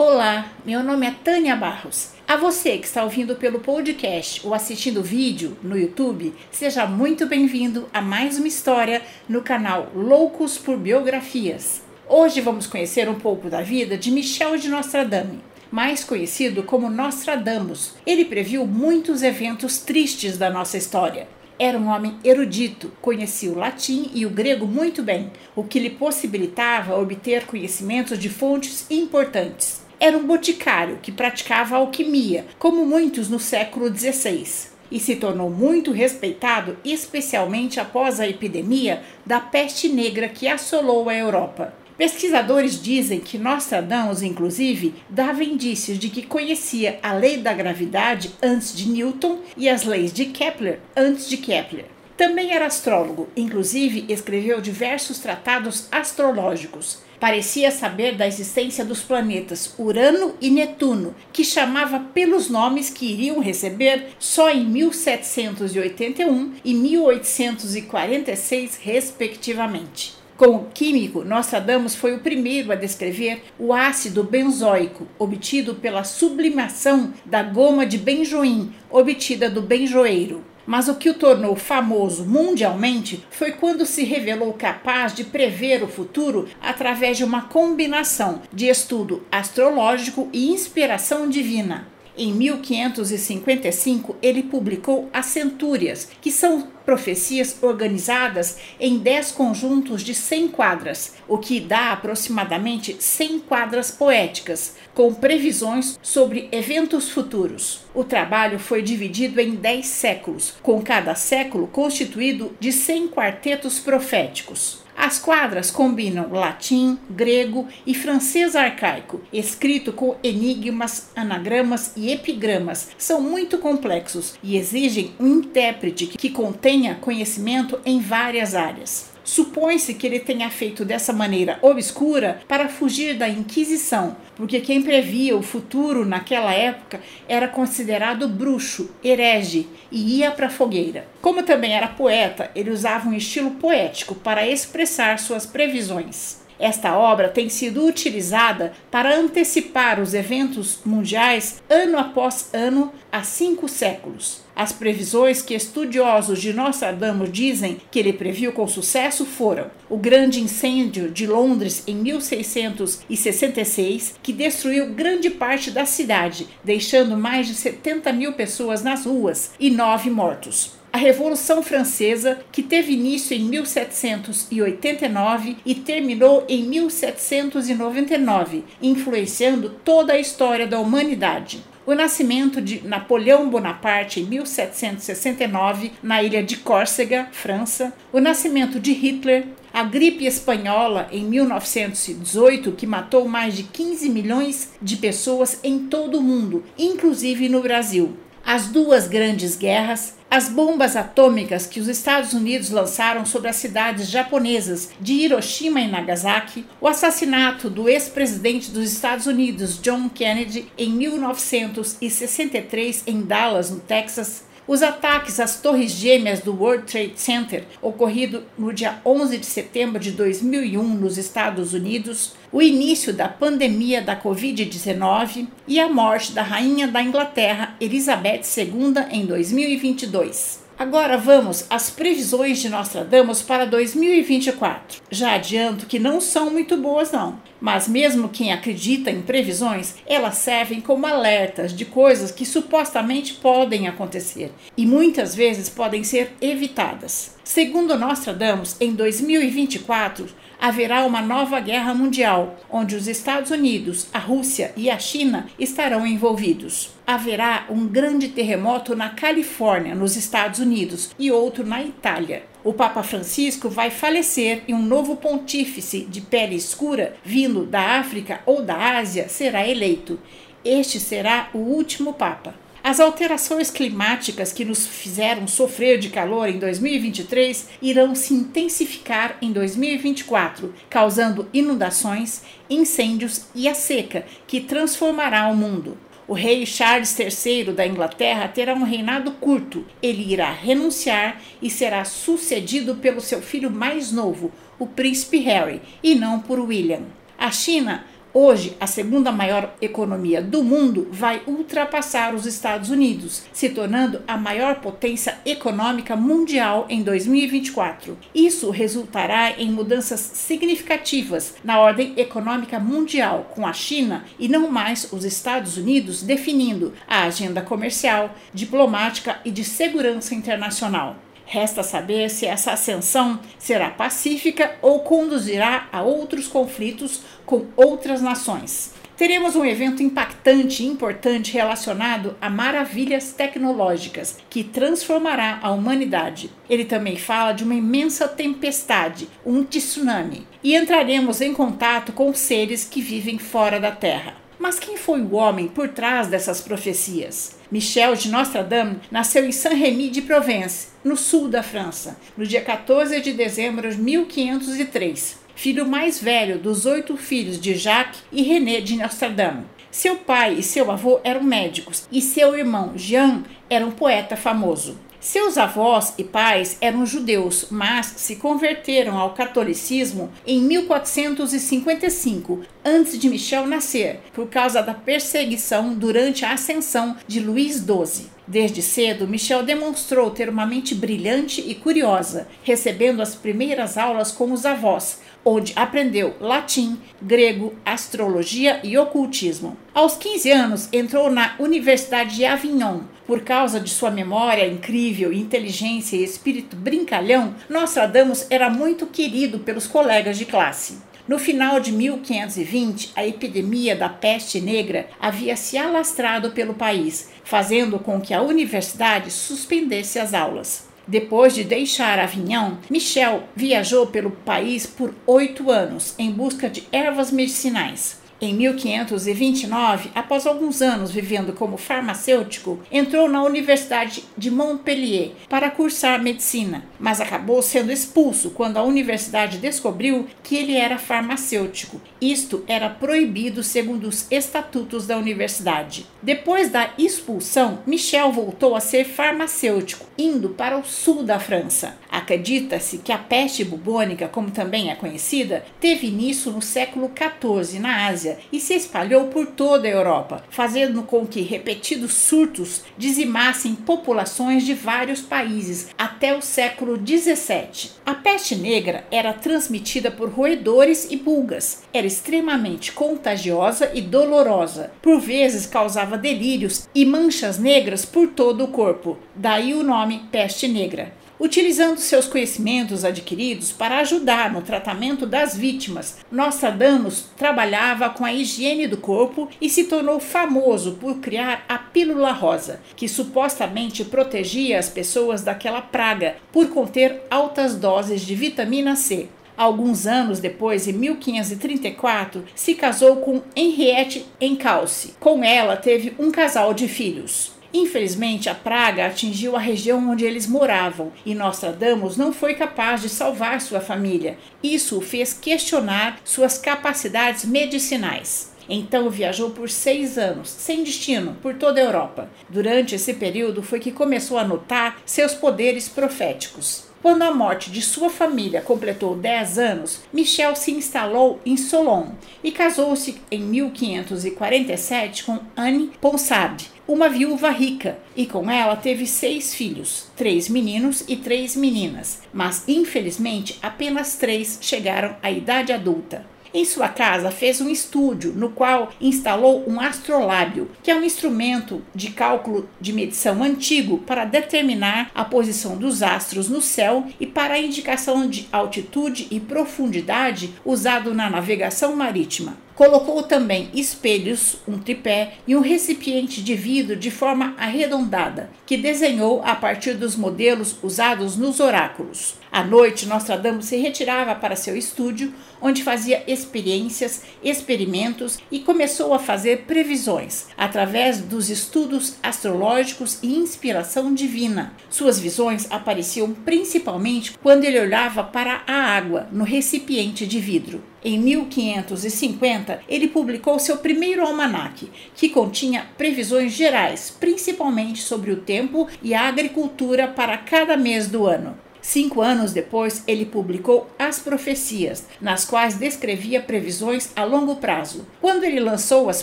Olá, meu nome é Tânia Barros. A você que está ouvindo pelo podcast ou assistindo vídeo no YouTube, seja muito bem-vindo a mais uma história no canal Loucos por Biografias. Hoje vamos conhecer um pouco da vida de Michel de Nostradame, mais conhecido como Nostradamus. Ele previu muitos eventos tristes da nossa história. Era um homem erudito, conhecia o latim e o grego muito bem, o que lhe possibilitava obter conhecimentos de fontes importantes. Era um boticário que praticava alquimia, como muitos no século XVI, e se tornou muito respeitado, especialmente após a epidemia da peste negra que assolou a Europa. Pesquisadores dizem que Nostradamus, inclusive, dava indícios de que conhecia a lei da gravidade antes de Newton e as leis de Kepler antes de Kepler. Também era astrólogo, inclusive escreveu diversos tratados astrológicos. Parecia saber da existência dos planetas Urano e Netuno, que chamava pelos nomes que iriam receber só em 1781 e 1846, respectivamente. Como químico, Nostradamus foi o primeiro a descrever o ácido benzoico, obtido pela sublimação da goma de benjoim, obtida do benjoeiro. Mas o que o tornou famoso mundialmente foi quando se revelou capaz de prever o futuro através de uma combinação de estudo astrológico e inspiração divina. Em 1555, ele publicou As Centúrias, que são profecias organizadas em 10 conjuntos de 100 quadras, o que dá aproximadamente 100 quadras poéticas, com previsões sobre eventos futuros. O trabalho foi dividido em 10 séculos, com cada século constituído de 100 quartetos proféticos. As quadras combinam latim, grego e francês arcaico, escrito com enigmas, anagramas e epigramas. São muito complexos e exigem um intérprete que contenha conhecimento em várias áreas. Supõe-se que ele tenha feito dessa maneira obscura para fugir da Inquisição, porque quem previa o futuro naquela época era considerado bruxo, herege e ia para a fogueira. Como também era poeta, ele usava um estilo poético para expressar suas previsões. Esta obra tem sido utilizada para antecipar os eventos mundiais ano após ano há cinco séculos. As previsões que estudiosos de Nostradamus dizem que ele previu com sucesso foram o grande incêndio de Londres em 1666, que destruiu grande parte da cidade, deixando mais de 70 mil pessoas nas ruas e nove mortos a Revolução Francesa, que teve início em 1789 e terminou em 1799, influenciando toda a história da humanidade. O nascimento de Napoleão Bonaparte em 1769 na ilha de Córcega, França, o nascimento de Hitler, a gripe espanhola em 1918, que matou mais de 15 milhões de pessoas em todo o mundo, inclusive no Brasil. As duas grandes guerras, as bombas atômicas que os Estados Unidos lançaram sobre as cidades japonesas de Hiroshima e Nagasaki, o assassinato do ex-presidente dos Estados Unidos, John Kennedy, em 1963 em Dallas, no Texas, os ataques às torres gêmeas do World Trade Center, ocorrido no dia 11 de setembro de 2001 nos Estados Unidos, o início da pandemia da Covid-19 e a morte da rainha da Inglaterra, Elizabeth II, em 2022. Agora vamos às previsões de Nostradamus para 2024. Já adianto que não são muito boas não, mas mesmo quem acredita em previsões, elas servem como alertas de coisas que supostamente podem acontecer e muitas vezes podem ser evitadas. Segundo Nostradamus, em 2024 haverá uma nova guerra mundial, onde os Estados Unidos, a Rússia e a China estarão envolvidos. Haverá um grande terremoto na Califórnia, nos Estados Unidos, e outro na Itália. O Papa Francisco vai falecer e um novo pontífice de pele escura, vindo da África ou da Ásia, será eleito. Este será o último Papa. As alterações climáticas que nos fizeram sofrer de calor em 2023 irão se intensificar em 2024, causando inundações, incêndios e a seca, que transformará o mundo. O rei Charles III da Inglaterra terá um reinado curto. Ele irá renunciar e será sucedido pelo seu filho mais novo, o príncipe Harry, e não por William. A China Hoje, a segunda maior economia do mundo vai ultrapassar os Estados Unidos, se tornando a maior potência econômica mundial em 2024. Isso resultará em mudanças significativas na ordem econômica mundial, com a China e não mais os Estados Unidos definindo a agenda comercial, diplomática e de segurança internacional. Resta saber se essa ascensão será pacífica ou conduzirá a outros conflitos com outras nações. Teremos um evento impactante e importante relacionado a maravilhas tecnológicas que transformará a humanidade. Ele também fala de uma imensa tempestade, um tsunami, e entraremos em contato com seres que vivem fora da Terra. Mas quem foi o homem por trás dessas profecias? Michel de Nostradame nasceu em Saint-Rémy de Provence, no sul da França, no dia 14 de dezembro de 1503. Filho mais velho dos oito filhos de Jacques e René de Nostradame. Seu pai e seu avô eram médicos e seu irmão Jean era um poeta famoso. Seus avós e pais eram judeus, mas se converteram ao catolicismo em 1455, antes de Michel nascer, por causa da perseguição durante a ascensão de Luís XII. Desde cedo, Michel demonstrou ter uma mente brilhante e curiosa, recebendo as primeiras aulas com os avós, onde aprendeu latim, grego, astrologia e ocultismo. Aos 15 anos, entrou na Universidade de Avignon. Por causa de sua memória incrível, inteligência e espírito brincalhão, Nostradamus era muito querido pelos colegas de classe. No final de 1520, a epidemia da peste negra havia se alastrado pelo país, fazendo com que a universidade suspendesse as aulas. Depois de deixar Avignon, Michel viajou pelo país por oito anos em busca de ervas medicinais. Em 1529, após alguns anos vivendo como farmacêutico, entrou na Universidade de Montpellier para cursar medicina, mas acabou sendo expulso quando a universidade descobriu que ele era farmacêutico. Isto era proibido segundo os estatutos da universidade. Depois da expulsão, Michel voltou a ser farmacêutico, indo para o sul da França. Acredita-se que a peste bubônica, como também é conhecida, teve início no século XIV na Ásia Ásia e se espalhou por toda a Europa, fazendo com que repetidos surtos dizimassem populações de vários países até o século XVII. A peste negra era transmitida por roedores e pulgas. Era extremamente contagiosa e dolorosa. Por vezes causava delírios e manchas negras por todo o corpo. Daí o nome peste negra utilizando seus conhecimentos adquiridos para ajudar no tratamento das vítimas. Nostradamus trabalhava com a higiene do corpo e se tornou famoso por criar a pílula rosa, que supostamente protegia as pessoas daquela praga por conter altas doses de vitamina C. Alguns anos depois, em 1534, se casou com Henriette Encalce. Com ela, teve um casal de filhos. Infelizmente, a praga atingiu a região onde eles moravam e Nostradamus não foi capaz de salvar sua família. Isso o fez questionar suas capacidades medicinais. Então viajou por seis anos, sem destino, por toda a Europa. Durante esse período foi que começou a notar seus poderes proféticos. Quando a morte de sua família completou 10 anos, Michel se instalou em Solon e casou-se em 1547 com Anne Ponsard, uma viúva rica, e com ela teve seis filhos, três meninos e três meninas, mas infelizmente apenas três chegaram à idade adulta. Em sua casa fez um estúdio no qual instalou um astrolábio, que é um instrumento de cálculo de medição antigo para determinar a posição dos astros no céu e para a indicação de altitude e profundidade usado na navegação marítima. Colocou também espelhos, um tripé e um recipiente de vidro de forma arredondada, que desenhou a partir dos modelos usados nos oráculos. À noite, Nostradamus se retirava para seu estúdio, onde fazia experiências, experimentos e começou a fazer previsões através dos estudos astrológicos e inspiração divina. Suas visões apareciam principalmente quando ele olhava para a água no recipiente de vidro. Em 1550, ele publicou seu primeiro almanaque, que continha previsões gerais, principalmente sobre o tempo e a agricultura para cada mês do ano. Cinco anos depois, ele publicou As Profecias, nas quais descrevia previsões a longo prazo. Quando ele lançou As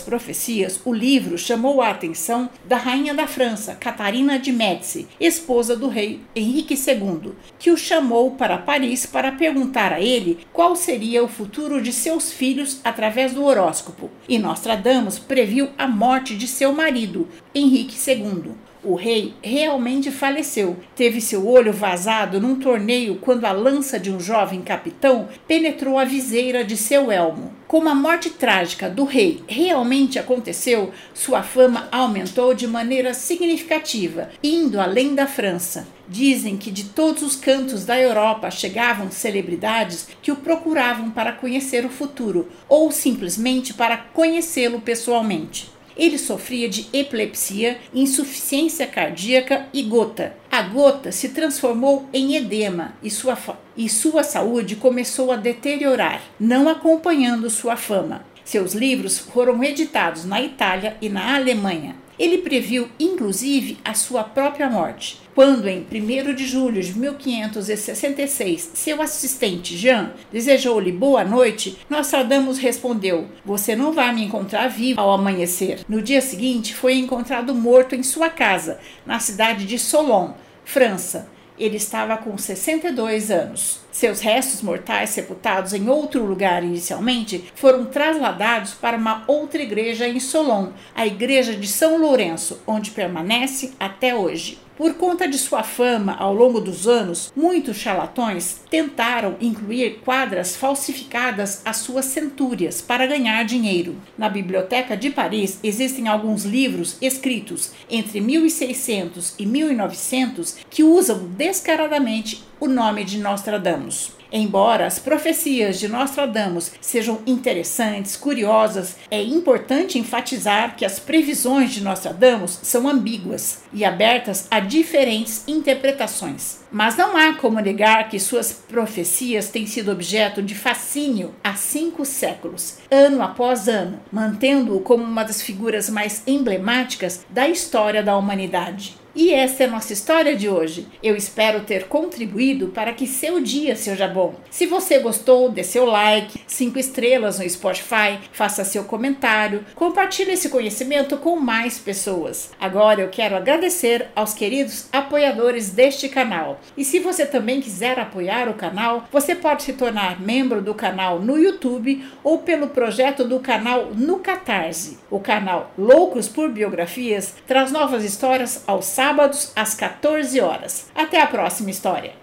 Profecias, o livro chamou a atenção da rainha da França, Catarina de Médici, esposa do rei Henrique II, que o chamou para Paris para perguntar a ele qual seria o futuro de seus filhos através do horóscopo. E Nostradamus previu a morte de seu marido, Henrique II. O rei realmente faleceu. Teve seu olho vazado num torneio quando a lança de um jovem capitão penetrou a viseira de seu elmo. Como a morte trágica do rei realmente aconteceu, sua fama aumentou de maneira significativa, indo além da França. Dizem que de todos os cantos da Europa chegavam celebridades que o procuravam para conhecer o futuro ou simplesmente para conhecê-lo pessoalmente. Ele sofria de epilepsia, insuficiência cardíaca e gota. A gota se transformou em edema e sua, e sua saúde começou a deteriorar, não acompanhando sua fama. Seus livros foram editados na Itália e na Alemanha. Ele previu, inclusive, a sua própria morte. Quando, em 1 de julho de 1566, seu assistente Jean desejou-lhe boa noite, Nostradamus respondeu: Você não vai me encontrar vivo ao amanhecer. No dia seguinte, foi encontrado morto em sua casa, na cidade de Solon, França. Ele estava com 62 anos. Seus restos mortais, sepultados em outro lugar inicialmente, foram trasladados para uma outra igreja em Solon, a Igreja de São Lourenço, onde permanece até hoje. Por conta de sua fama ao longo dos anos, muitos charlatões tentaram incluir quadras falsificadas às suas centúrias para ganhar dinheiro. Na Biblioteca de Paris existem alguns livros escritos entre 1600 e 1900 que usam descaradamente o nome de Nostradamus. Embora as profecias de Nostradamus sejam interessantes, curiosas, é importante enfatizar que as previsões de Nostradamus são ambíguas e abertas a diferentes interpretações. Mas não há como negar que suas profecias têm sido objeto de fascínio há cinco séculos, ano após ano, mantendo-o como uma das figuras mais emblemáticas da história da humanidade. E essa é a nossa história de hoje. Eu espero ter contribuído para que seu dia seja bom. Se você gostou, dê seu like, cinco estrelas no Spotify, faça seu comentário, compartilhe esse conhecimento com mais pessoas. Agora eu quero agradecer aos queridos apoiadores deste canal. E se você também quiser apoiar o canal, você pode se tornar membro do canal no YouTube ou pelo projeto do canal no Catarse. O canal Loucos por Biografias traz novas histórias aos sábados às 14 horas. Até a próxima história!